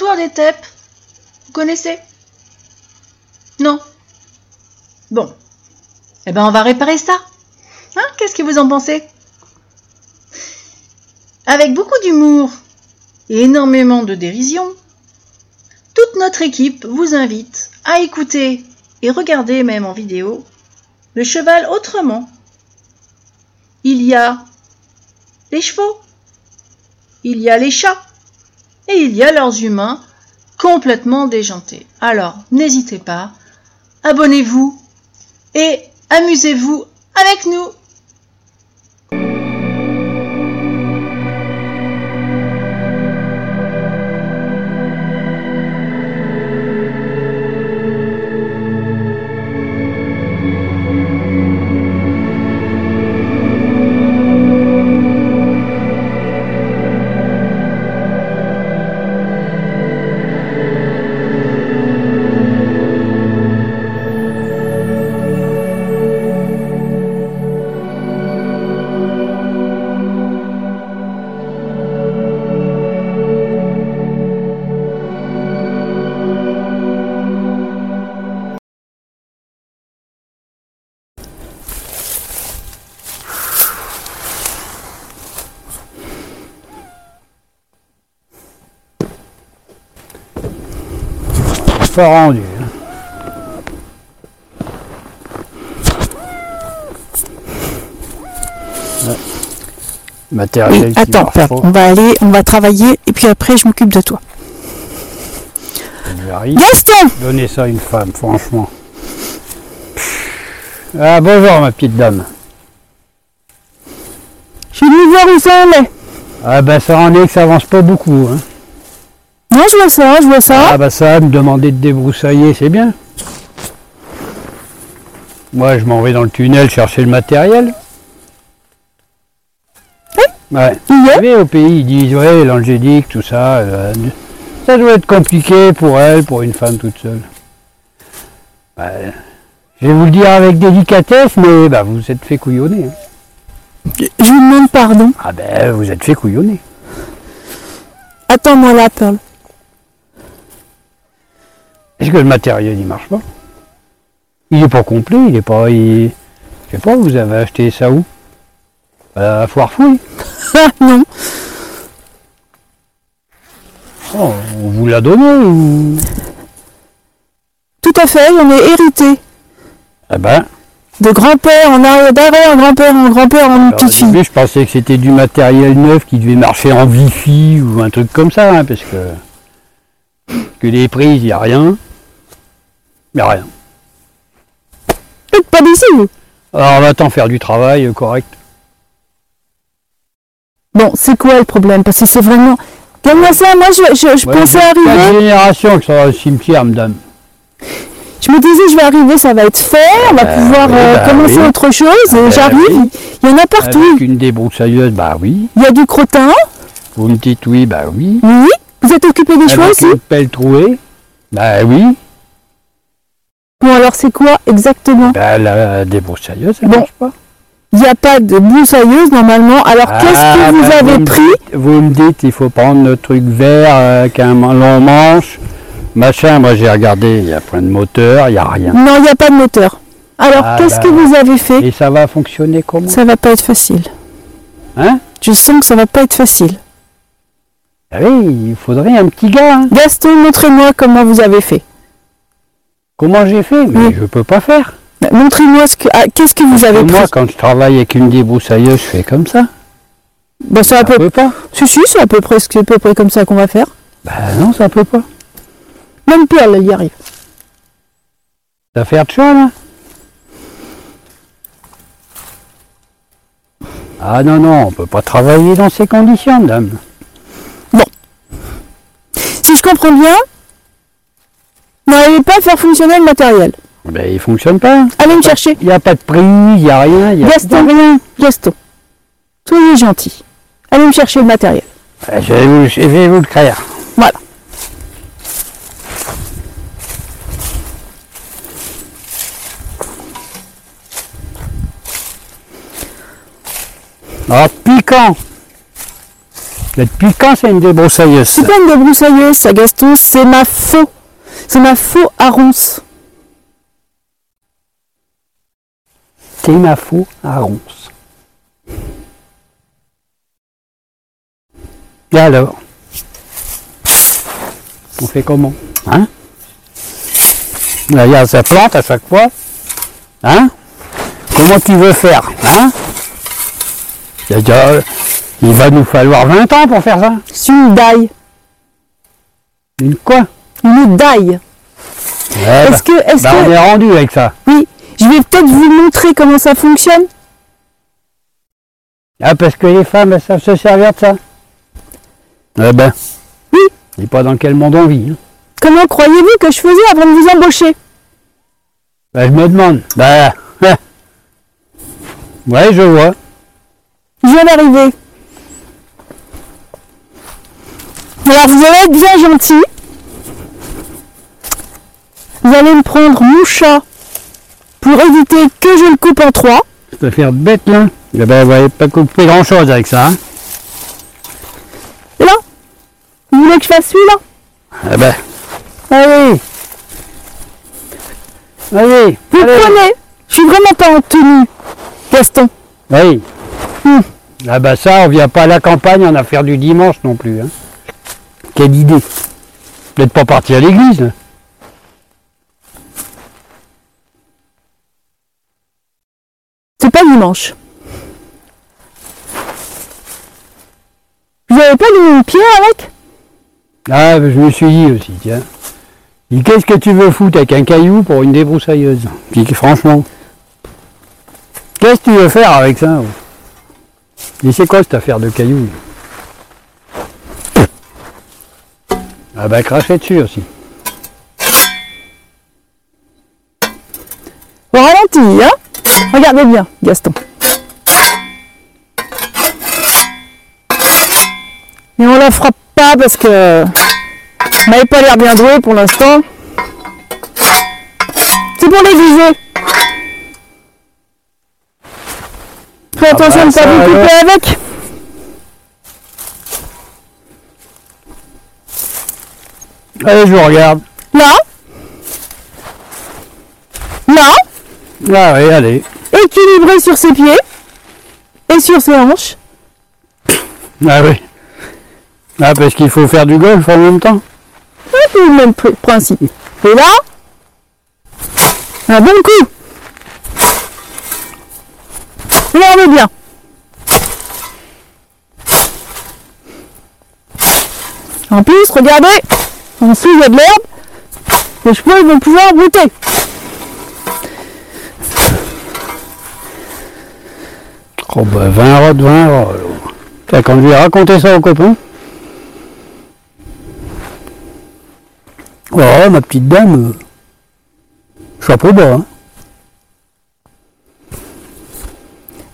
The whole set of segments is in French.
Des TEP, vous connaissez? Non. Bon. Eh ben, on va réparer ça. Hein? Qu'est-ce que vous en pensez? Avec beaucoup d'humour et énormément de dérision, toute notre équipe vous invite à écouter et regarder même en vidéo le cheval autrement. Il y a les chevaux, il y a les chats et il y a leurs humains complètement déjantés. Alors, n'hésitez pas, abonnez-vous et amusez-vous avec nous. Pas rendu. Ouais. Matériel Oui, qui attends, on va aller, on va travailler et puis après je m'occupe de toi. Gaston Donnez ça à une femme, franchement. Ah bonjour ma petite dame. Je suis venu voir où ça en est. Ah bah ça en est que ça avance pas beaucoup. Hein. Non, je vois ça, je vois ça. Ah bah ça, me demander de débroussailler, c'est bien. Moi, je m'en vais dans le tunnel chercher le matériel. Ouais. Vous savez, au pays, ils disent, ouais, l'angélique, tout ça, euh, ça doit être compliqué pour elle, pour une femme toute seule. Ouais. Je vais vous le dire avec délicatesse, mais bah, vous vous êtes fait couillonner. hein. Je vous demande pardon. Ah ben, vous êtes fait couillonner. Attends-moi là, Pearl. Est-ce que le matériel, il marche pas? Il est pas complet, il est pas... il- Je sais pas, vous avez acheté ça où? À la foire fouille Ah non, Oh, On vous l'a donné ou... tout à fait, j'en ai hérité. Ah ben, De grand-père en arrière, d'arrière, grand-père en grand-père en petite fille. début, je pensais que c'était du matériel neuf qui devait marcher en Wi-Fi ou un truc comme ça, hein, parce que... Que les prises, il n'y a rien. A rien. Pas d'ici, vous. Alors on va t'en faire du travail euh, correct. Bon, c'est quoi le problème? Parce que c'est vraiment... Regarde-moi ça, moi je, je, je Ouais, pensais arriver, générations qui sont dans le cimetière, madame. je me disais je vais arriver, ça va être fait, on va Bah, pouvoir oui, euh, bah commencer oui. autre chose, et bah, j'arrive, oui. il y en a partout. Avec une débroussailleuse, bah oui. Il y a du crottin, Vous me dites oui, bah oui. oui. Vous êtes occupé des Avec aussi une pelle trouée, bah oui. Bon alors c'est quoi exactement Bah la débroussailleuse, ça Bon. marche pas. Il n'y a pas de broussailleuse normalement, alors qu'est-ce que Ah, vous bah, avez pris Vous me dites, il faut prendre le truc vert euh, avec un long manche, machin. Moi j'ai regardé, il y a plein de moteurs, il n'y a rien. Non, il n'y a pas de moteur. Alors Ah, qu'est-ce bah. que vous avez fait Et ça va fonctionner comment Ça va pas être facile. Hein Je sens que ça va pas être facile. Ah oui, il faudrait un petit gars. hein. Gaston, montrez-moi comment vous avez fait. Comment j'ai fait Mais Oui. je peux pas faire. Bah, Montrez-moi ce que ah, qu'est-ce que vous avez pris. moi, quand je travaille avec une débroussailleuse, je fais comme ça. Bah, c'est à Ça peu peut pas. Si, si, c'est à peu près, c'est à peu près comme ça qu'on va faire. Bah non, ça peut pas. Même Perle, elle y arrive. Ça fait de choix, là Ah non, non, on peut pas travailler dans ces conditions, madame. Si je comprends bien, n'arrivez pas à faire fonctionner le matériel. Ben, il fonctionne pas. Allez me chercher. Il n'y a pas de prix, il n'y a rien. Y a... Gaston, Gaston, soyez gentil. Allez me chercher le matériel. Ben, Je vais vous, je vais vous le créer. Voilà. Ah, piquant Depuis quand c'est une débroussailleuse C'est pas une débroussailleuse, ça, Gaston, c'est ma faux. C'est ma faux à ronce. C'est ma faux à ronce. Et alors? On fait comment? Hein? Là, il y a sa plante à chaque fois. Hein? Comment tu veux faire? Hein? Il va nous falloir 20 ans pour faire ça. C'est une daille. Une quoi? Une daille. Ouais, Est-ce que, est-ce bah, on que, est rendu avec ça. oui, je vais peut-être vous montrer comment ça fonctionne. Ah, parce que les femmes, elles savent se servir de ça. Eh ben. Oui. Et pas dans quel monde on vit. hein. Comment croyez-vous que je faisais avant de vous embaucher? Ben, je me demande. Ben. Ouais, je vois. Je viens d'arriver. Alors vous allez être bien gentil. Vous allez me prendre mon chat pour éviter que je le coupe en trois. Ça peut faire bête là. Eh ben, vous n'allez pas couper grand chose avec ça. Hein. Et là Vous voulez que je fasse celui-là? Eh ben. Allez. Allez. Vous allez. prenez Je suis vraiment pas en tenue, Gaston. Oui. Hmm. Ah bah ça, on vient pas à la campagne en affaire du dimanche non plus. Hein. Quelle idée. Peut-être pas partir à l'église. là. C'est pas dimanche. Vous avez pas mis une pierre avec? Ah, je me suis dit aussi, tiens. Qu'est-ce que tu veux foutre avec un caillou pour une débroussailleuse? Puis, franchement, qu'est-ce que tu veux faire avec ça oh? Et c'est quoi cette affaire de caillou? Ah bah cracher dessus aussi. Au ralenti, hein? Regardez bien, Gaston. Mais on la frappe pas parce que on n'avait pas l'air bien doué pour l'instant. C'est pour les viser. Fais Ah attention bah, de ne pas vous couper avec. Allez, je vous regarde. Là. Là. Ah oui, allez. Équilibré sur ses pieds et sur ses hanches. Ah oui. Ah, parce qu'il faut faire du golf en même temps. C'est le même pr- principe. Et là, un bon coup. Regardez bien. En plus, regardez, en dessous il y a de l'herbe. Les chevaux ils vont pouvoir brouter. Oh ben 20 rods, 20 rods. Fait quand je lui ai raconté ça au copain, oh ma petite dame, euh, chapeau bas. Hein.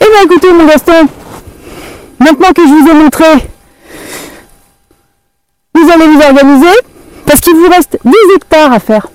Eh bien écoutez mon Gaston, maintenant que je vous ai montré, vous allez vous organiser parce qu'il vous reste 10 hectares à faire.